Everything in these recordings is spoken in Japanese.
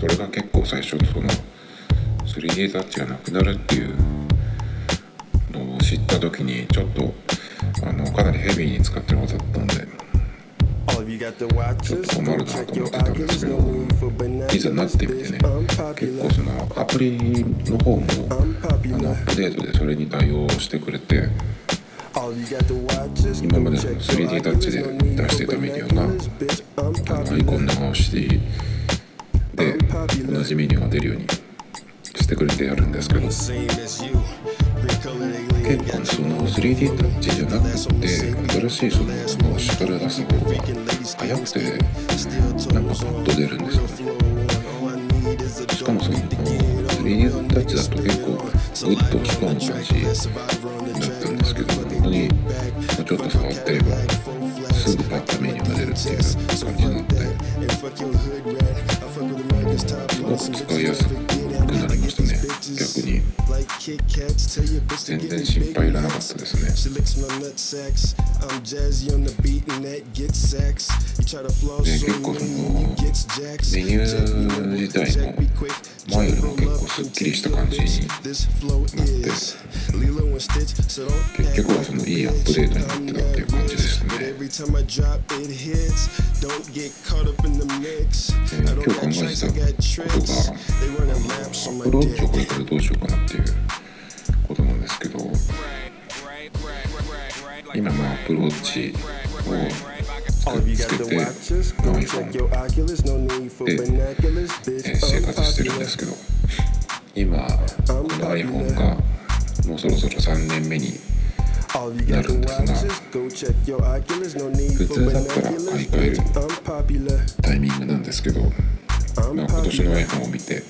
それが結構最初その 3D タッチがなくなるっていうのを知った時にちょっとあのかなりヘビーに使ってるはずだったんでちょっと困るなと思ってたんですけどいざなってみてね。結構そのアプリの方もあのアップデートでそれに対応してくれて今までの 3D タッチで出してたメニューがあのアイコン長押しで同じメニューが出るようにしてくれてやるんですけど。結構その 3D タッチじゃなくて新しいその押しから出す方が早くてなんかパッと出るんですよね。しかもその 3D タッチだと結構グッと押し込む感じだったんですけど本当にちょっと触ってればすぐパッとメニューが出るっていう感じになってすごく使いやすくなりましたね逆に全然心配いらなかったですねで結構そのメニュー自体も前よりも結構すっきりした感じになって結局はそのいいアップデートになってたっていう感じでしたね今日考えてたことがアプローチをこれからどうしようかなっていうことなんですけど今のアプローチをつけて iPhone で、えー、生活してるんですけど今この iPhone がもうそろそろ3年目になるんですが普通だったら買い替えるタイミングなんですけど、まあ、今年の iPhone を見て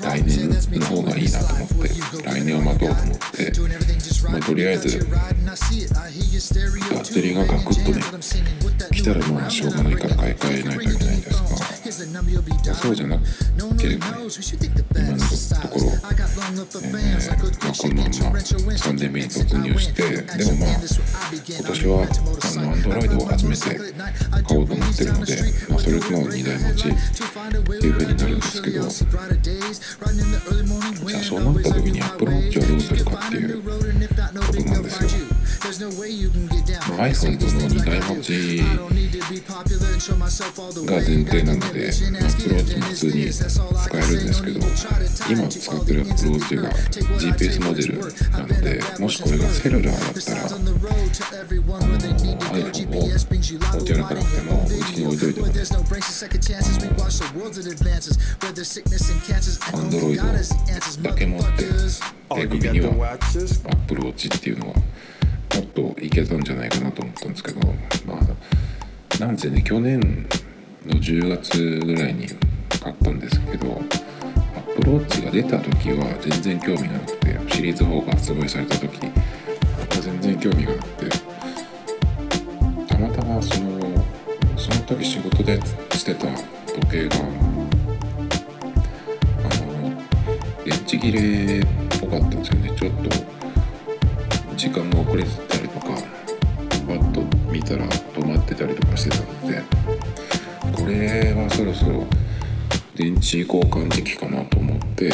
来年の方がいいなと思って来年を待とうと思って、まあ、とりあえずバッテリーがガクッとね来たらまあしょうがないから買い替えないといけないんですがそうじゃなければね今のところ、えーまあ、このまま3年目に突入してでもまあ今年はあの Android を初めて買おうと思ってるので、まあ、それとの2台持ちっていう風になるんですけど。じゃあそうなった時にアプローチをどうするかっていうことなんですよ。まあ、iPhone との2台持ち。が前提なので、まあ、 Apple Watch も普通に使えるんですけど今使ってる Apple Watch が GPS モデルなのでもしこれがセルラーだったらあの iPhone を持ち歩かなくてもうちに置いといても Android だけ持って手首には Apple Watch っていうのはもっといけたんじゃないかなと思ったんですけどまあなんせね去年の10月ぐらいに買ったんですけどアプルウォッチが出た時は全然興味なくてシリーズ4が発売された時全然興味がなくてたまたまそのその時仕事でしてた時計があの電池切れっぽかったんですよね。ちょっと時間が遅れてたりとかバッと見たら止まってたりとかしてたのでこれはそろそろ電池交換時期かなと思って。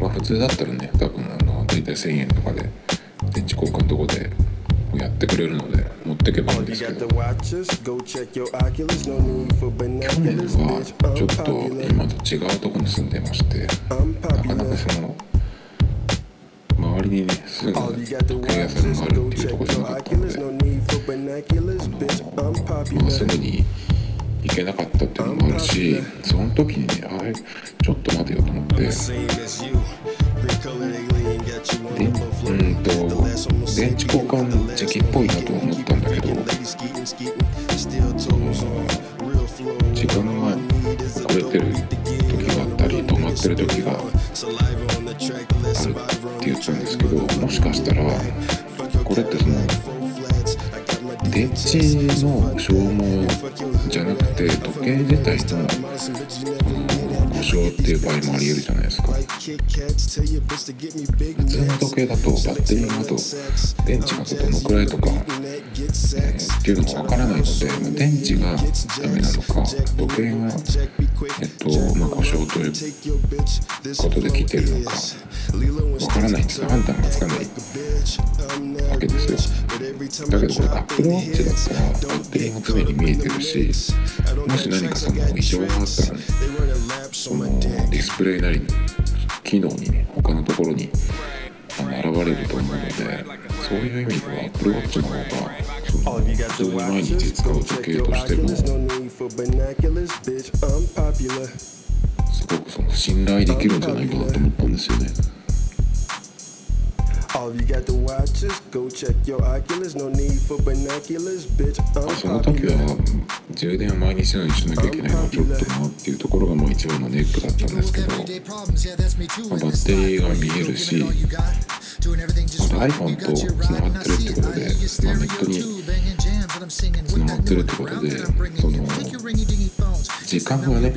まあ普通だったらね多分あの大体1000円とかで電池交換どこでやってくれるので持ってけばいいんですけど。去年はちょっと今と違うとこに住んでましてなかなかその周りにねすぐ時計屋さんがあるっていうとこじゃなかったのでまあ、すぐに行けなかったっていうのもあるしその時にねあれちょっと待てよと思って。でうんと電池交換時期っぽいなと思ったんだけど時間が遅れてる時があったり止まってる時があるって言ったんですけどもしかしたらこれってその消耗じゃなくて時計自体の故障っていう場合もありえるじゃないですか。普通の時計だとバッテリーがあと電池がどのくらいとか、えー、っていうのがわからないので、ま、電池がダメなのか時計が、えっとまあ、故障ということで来てるのかわからないんですよ判断がつかないわけですよ。だけどこれアップルウォッチだったらバッテリーが常に見えてるしもし何かその異常があったらねそのディスプレイなり機能にね他のところにあの現れると思うのでそういう意味では Apple Watch の方が普通に毎日使う時計としてもすごくその信頼できるんじゃないかなと思ったんですよね。All you got to watch is go check your Oculus. No need for binoculars, bitch. あその時は充電を毎日のようにしなきゃいけないのはちょっとなっていうところがもう一番のネックだったんですけど、まあ、バッテリーが見えるし、まあ、iPhone とつながってるってことで、まあ、ネットにつながってるってことでその時間がね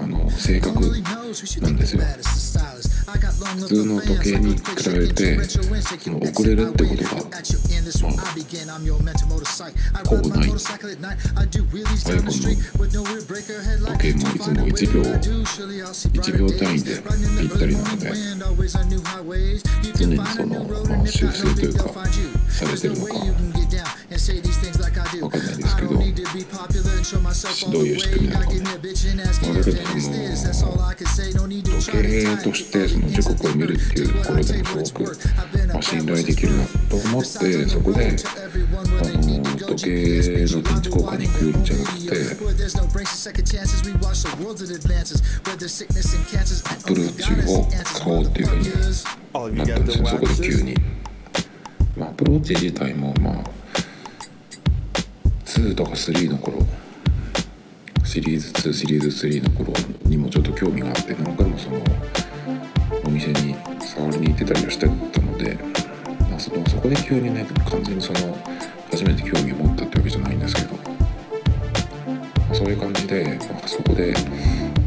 あの正確なんですよ。普通の時計に比べて遅れるってことが、まあ、ほぼない iPhone の時計もいつも1秒1秒単位でぴったりなので常にその、まあ、修正というかされてるのか。わかんないですけどどういう仕組みなのかね、まあ、だけどその時計としてその時刻を見るっていうところでもすごく、まあ、信頼できるなと思ってそこであの時計の電池交換に行くんじゃなくて Apple Watch を買おうっていうふうになったんですよそこで急に。まあ、アプローチ自体もまあ2とか3の頃シリーズ2シリーズ3の頃にもちょっと興味があって何回もそのお店に触りに行ってたりはしてたので、まあ、そのそこで急にね完全にその初めて興味を持ったってわけじゃないんですけど、まあ、そういう感じで、まあ、そこで、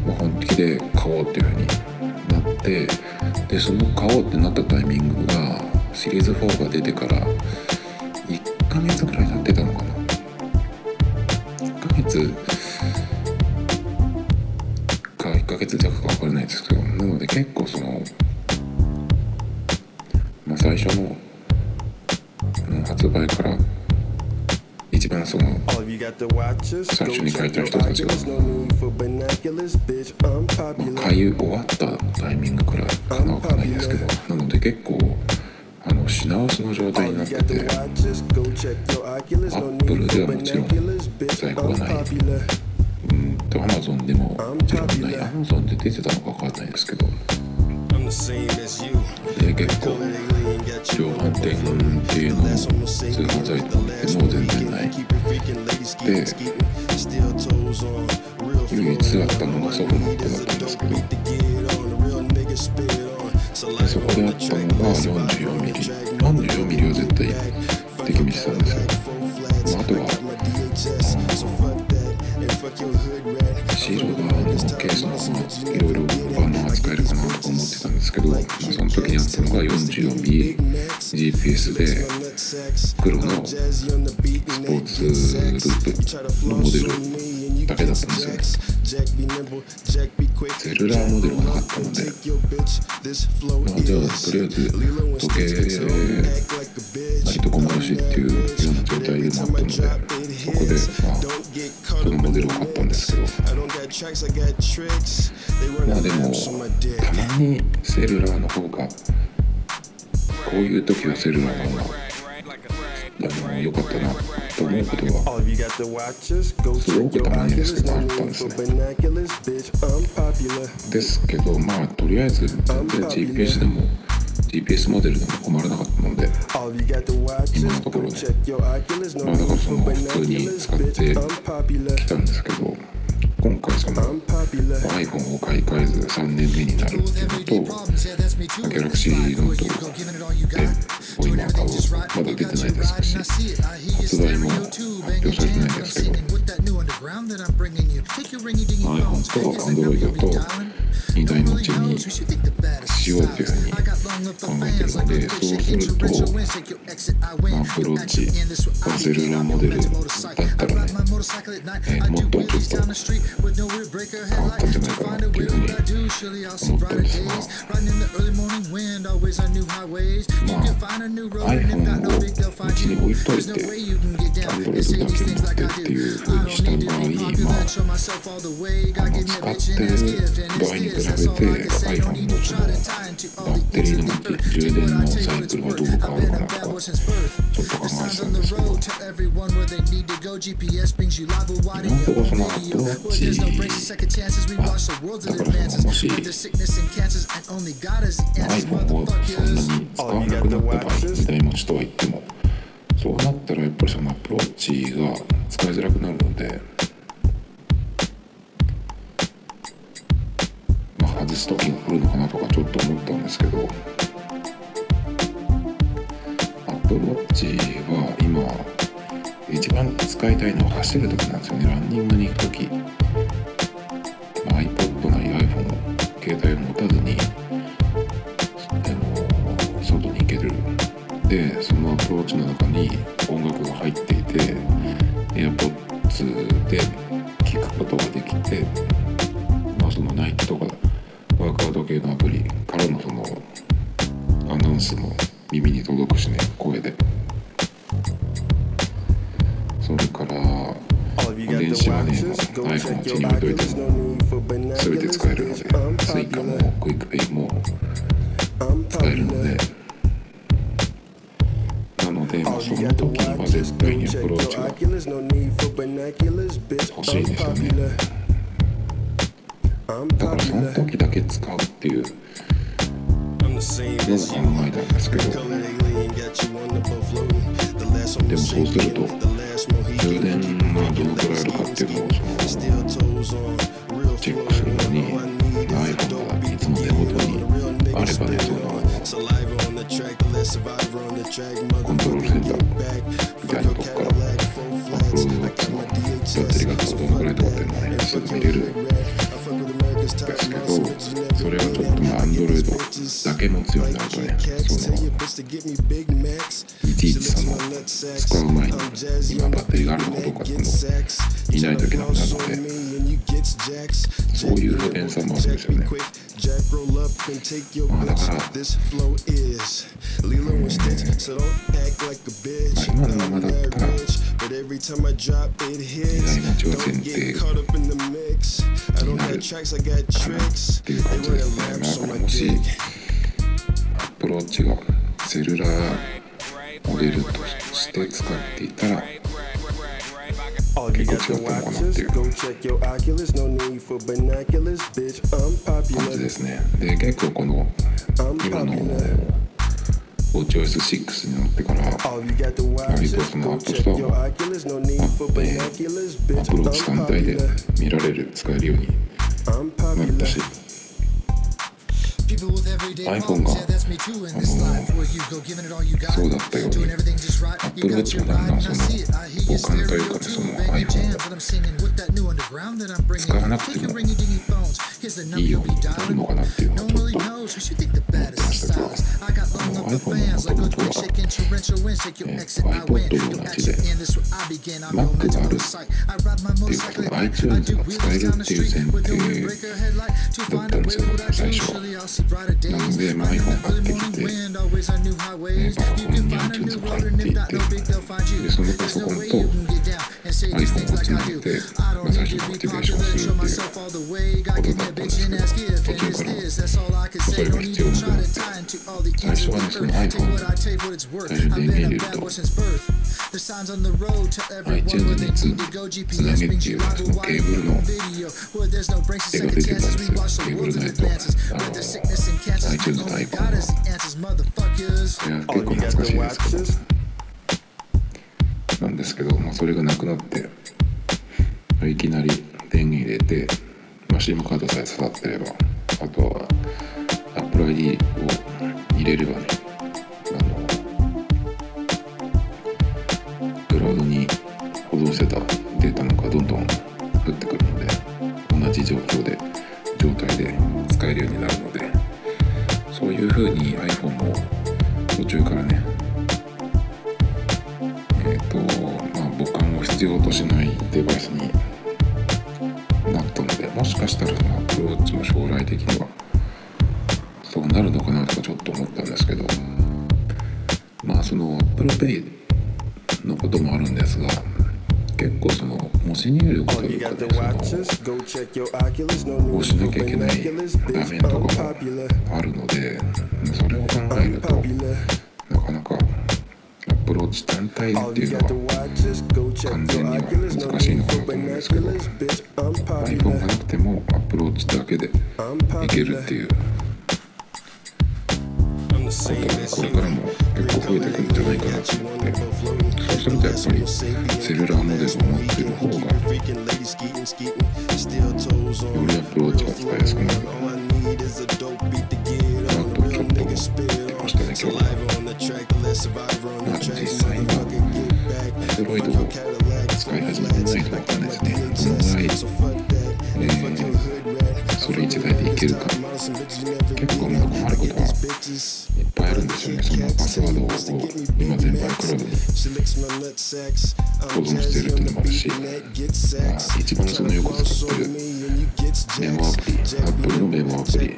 ま、本気で買おうっていうふうになってでその買おうってなったタイミングがシリーズ4が出てから1ヶ月ぐらい経ってたのか月。か1ヶ月弱か分からないですけどなので結構その、まあ、最初の、うん、発売から一番その最初に書いた人たちが、まあ、買い終わったタイミングくらいかな分かんないですけどなので結構あの品薄の状態になってて。アップルではもちろん在庫がないうんとアマゾンでももちろんないアマゾンで出てたのか分かんないですけど。で結構量販店系の通販サイトも全然ないで唯一あったのがソフトバンクだったんですけどでそこであったのが44ミリ44ミリは絶対敵見てたんですよ、シールド側のケースのいろいろバナー使えるかなと思ってたんですけど、まあ、その時にあったのが44ミリ GPS で黒のスポーツループのモデルだけだったんですよセルラーモデルがなかったので、まあ、じゃあとりあえず時計割と小回しっていうような状態でもあったのでそこで、まあ、そのモデルを買ったんですけど。まあでもたまにセルラーの方がこういう時はセルラーの方があの良かったなと思うことはすごくたまにですけどあったんですね。ですけどまあとりあえず全然 GPS でも GPS モデルでも困らなかったので。今のところね。まあだからその普通に使ってきたんですけど今回その iPhone を買い替えず3年目になるっていうのと Galaxy Note 10を今買うまだ出てないですし発売も発表されてないですけど iPhone と Android と2台持ちにしようというふうに考えてるのでそうするとアプローチがセルラーモデルだったらね、えーもっとちょっと変わったんじゃないかなっていうふうに思ったんですがまあ iPhone をうちに置いといて Android だけ持ってっていうふうにした場合まあ使ってる場合に比べて iPhone のそのバッテリーの持ち充電のサイクルがどう変わるかなとかちょっと考えてたんですけど今のところそのアプローチあだからそのもし iPhone をそんなに使わなくなった場合2台持ちとは言ってもそうなったらやっぱりそのアプローチが使いづらくなるので、外す時が来るのかなとかちょっと思ったんですけど AppleWatch は今一番使いたいのは走る時なんですよね。ランニングに行く時、しいですよね。だからその時だけ使うっていう。のを考えたんですけど。でもそうするとですけどそれはちょっとまあ Android だけ持つようになるとねそのいちいちその使う前に今バッテリーがあるのかどうかっていうのを見ないといけなくなるのでそういう不便さもあるんですよねまあだから今のままだったら2台持ちは前提になるかなっていう感じですねまあこれもしアプローチがセルラーモデルとして使っていたら結構違ったのかなっていう感じですねで結構この今の WatchOS6 になってから割とその App Store も Apple Watch 単体で見られる使えるようになったし iPhone があのそうだったように Apple Watch もだんだんその互換というかねその iPhone を使わなくてもいいようになるのかなっていうのはちょっと思ってましたけどあの iPhone のもともとは、えー、iPod と同じで Mac があるっていうかその iTunes が使えるっていう前提だったんですよ最初は。なので、まあ、iPhone 買ってきて、えー、パソコンに iTunes が入っていてでそのパソコンと iPhone をつなげて、まあ、最初にアクティベーションするっていうことだったんですけど途中から、まあ、それが必要なくなって最初はねその iPhone 最初に電源入れると iTunes につつなげっていうそのケーブルの絵が出てたんですよケーブルのアイコンいや結構懐かしいです。けどなんですけど、まあ、それがなくなっていきなり電源入れて、まあ、SIM カードさえ刺さってればあとは Apple ID を入れればねのこともあるんですが結構その文字入力というかそのしなきゃいけない画面とかもあるのでそれを考えるとなかなかアプローチ単体っていうのは完全には難しいのかなと思うんですけど iPhone がなくてもアプローチだけでいけるっていうことがこれからも結構増えてくるんじゃないかなと思ってそうするとやいやすくなるなとちょっと思いたね今日は。まあ実際は Android を使いていと分かんないでい、けるか結構まあ困ることはいっぱいあるんですよねそのパスワードを今全部 iCloud に保存してるっていうのもあるし、まあ、一番そのよく使ってるメモアプリ Apple のメモアプリに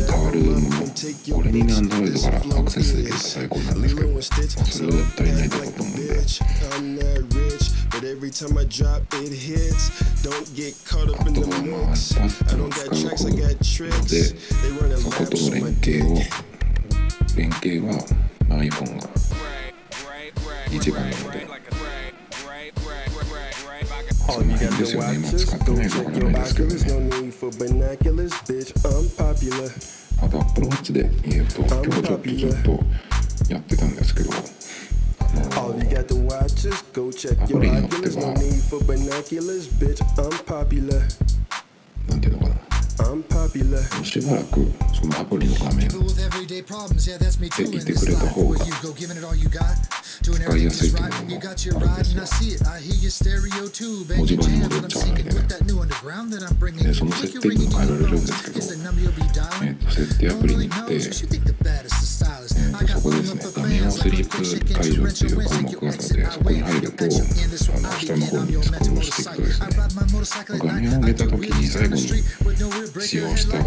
変わるものこれにね Android からアクセスできると最高なんですけど、まあ、それは足りないだろうと思うんで But every time I drop, it hits. Don't get caught up in the mix. I don't got tricks, I got tricks. They run a そこと laps の on my 連携を dick. 連携は iPhone が一番なので All you got This to your name, watch it's is got go the name check on your it, it's good, oculars. No man. need for binoculars, bitch. I'm popular. あと Apple Watch で言うと今日ちょっとずっとやってたんですけどあ All の you got to watch is go check your アプリによって oculars. No は need for binoculars, bitch. I'm popular. なんていうのかな I'm popular. しばらくそのアプリの画面 People with everyday problems, yeah, that's me too. Take In it, this take it, the life, whole where guy. you go, giving えっ、そこですね、ダミオスリープ会場っていう科目があで、そこに入ると、あの下の方にスクロールしていくとですね、画面を上げた時に最後に使用した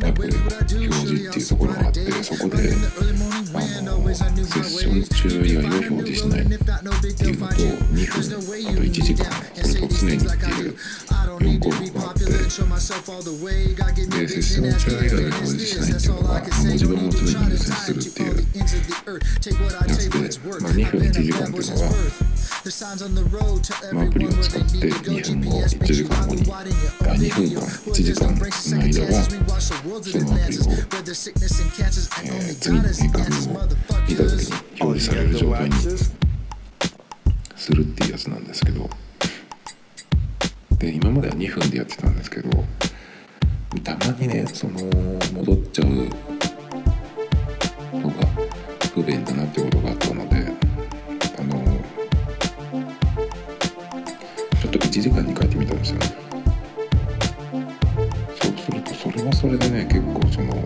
タブ表示っていうところがあって、そこで、あの、セッション中以外を表示しないっていうと、2分、あと1時間、それと常にっていう。Don't 4 need 項 to be 目があって popular and show myself all the way. God give で me セッ big ション and ask 中 me 以 if 外 it は表 is 示し this. ないってい That's うの all が I can say. 文字 No 盤を need 常 to に try 優 to 先す tie る it っ to てい all う the ends of the earth. Take what I や take つ when で it's worth. まあ2 I've 分 been 1 a 時間 bad っていう boy's のが worth. The signs on the road to まあアプリ everyone を where 使 they って need to go. 2分後 GPS 1 makes 時 you 間後 out に wide in your あ own 2分 video. 間 We're 1時 just 間 embracing の second 間は chances. We watch the world's そのアプリ advances. を Where there's sickness and cancers and え only ー次 God に has 画 answers, 面を見た時 motherfuckers. に All 表 you 示され got る to 状態 watch に is するっていうやつなんですけどで今までは2分でやってたんですけどたまにねその戻っちゃうのが不便だなってことがあったのであのちょっと1時間に変えてみたんですよね。そうするとそれはそれでね結構その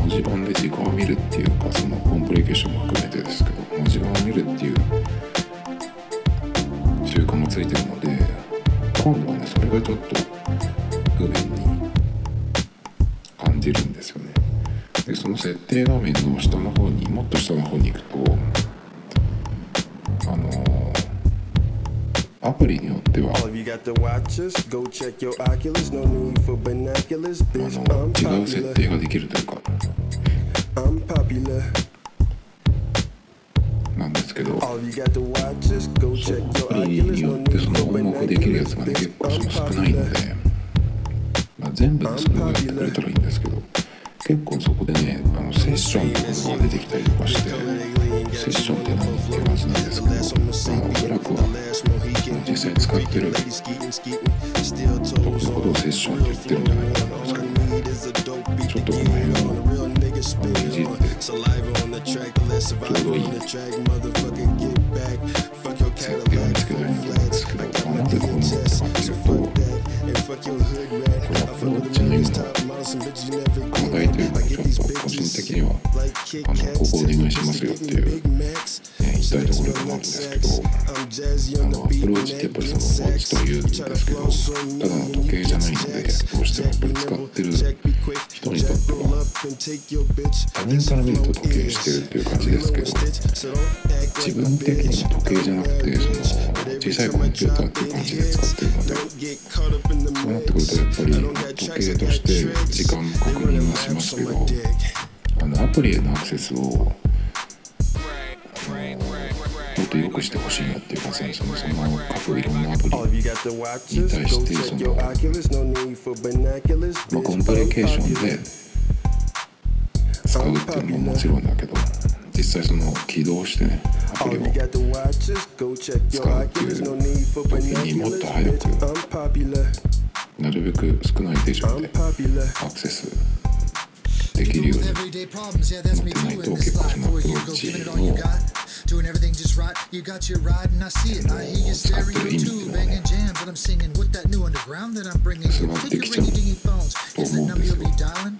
文字盤で時間を見るっていうかそのコンプリケーションも含めてですけど文字盤を見るっていうもついてるので今度はねそれがちょっと不便に感じるんですよねでその設定画面の下の方にもっと下の方に行くとあのアプリによってはあ.の違う設.定ができるというかの your アプ.によってその for 音楽できるやつがね.結構その少ないの popular. で、まあ、全部でそれをやってくれたらいいんですけど結構そこでねあのセッションっていうのが出てきたりとかしてセッションって何っていう感じなんですけど、まあ、おそらくは実際使ってる時のことをセッションって言ってるんじゃないかと思うんですけどねちょっとこの辺を spill. Saliva on the track, let's survive on the track, motherfucker, get back. Fuck your Cadillac, full flats. I got my DHS, so fuck that. And fuck your hood rat. I fuck with the niggas, top models, some bitches you never get. I get these bitches, like Kit Kats, Big Macs. 行きたいところでもあるんですけどあのアプローチってやっぱりその落ちというんですけどただの時計じゃないのでどうしてもやっぱり使ってる人にとっては他人から見ると時計してるっていう感じですけど自分的には時計じゃなくてその小さいコンピューターっていう感じで使ってるのでそうなってくるとやっぱり時計として時間の確認はしますけどあのアプリへのアクセスをもっと良くしてほしいなっていうかそのその各いろんなアプリに対してその.まあ、コンプリケーション.で使うっていうのももちろんだけど実際その起動してねアプ All リ of を you got the watches, go check your 使うっていう Oculus, no need for 時にもっ binoculars. と早く bitch, unpopular, なるべく少ない手順で unpopular. アクセスできるよう With に everyday problems, yeah, that's me too in this life. For you, go give it all you got. Doing everything just right. You got your ride, and I see it. I hear your stereo too, banging jams that I'm singing with that new underground that I'm bringing. You take your ringy dingy phones. Is the number you'll be dialing?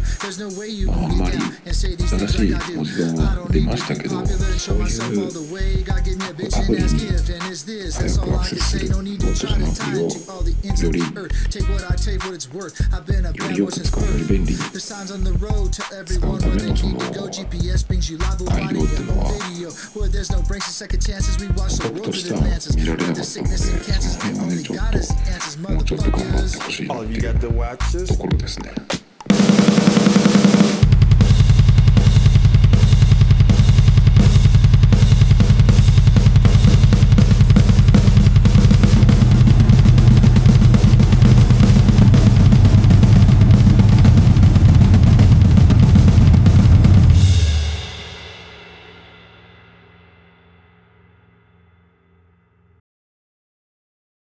early morning wind, always この on 間 new 出た highways. WatchOS You can 6 find a で new は road, and if not, no そ big, の they'll 辺 find は you. There's no way you まああ can んま get り down and say these 新 things しい like I do. 文字盤 I は don't 出 need ま to した be けど popular and そ show うい myself all う the way. God give me a bitch ア and プリ ask に gift, and it's this. 早 That's く all ア I クセ can スす say. る No need も to っと try そ to のア tie プリ it を to all the ends よ of り the earth. Take what I take, what it's worth. I've been a よ bad りよ boy く since 使うより birth. 便利に The signs on the road to everyone where they need to go. GPS brings you live I body do it and on well. video. Where there's no breaks and second chances. We watch the 僕 world とし that ては advances. 見られな With か the ったので sickness そ and の cancers, 辺 and はね only ちょっ God is the answers, ともうちょっと頑張って motherfuckers. ほしいな All っ of て you いう got the watches, ところですね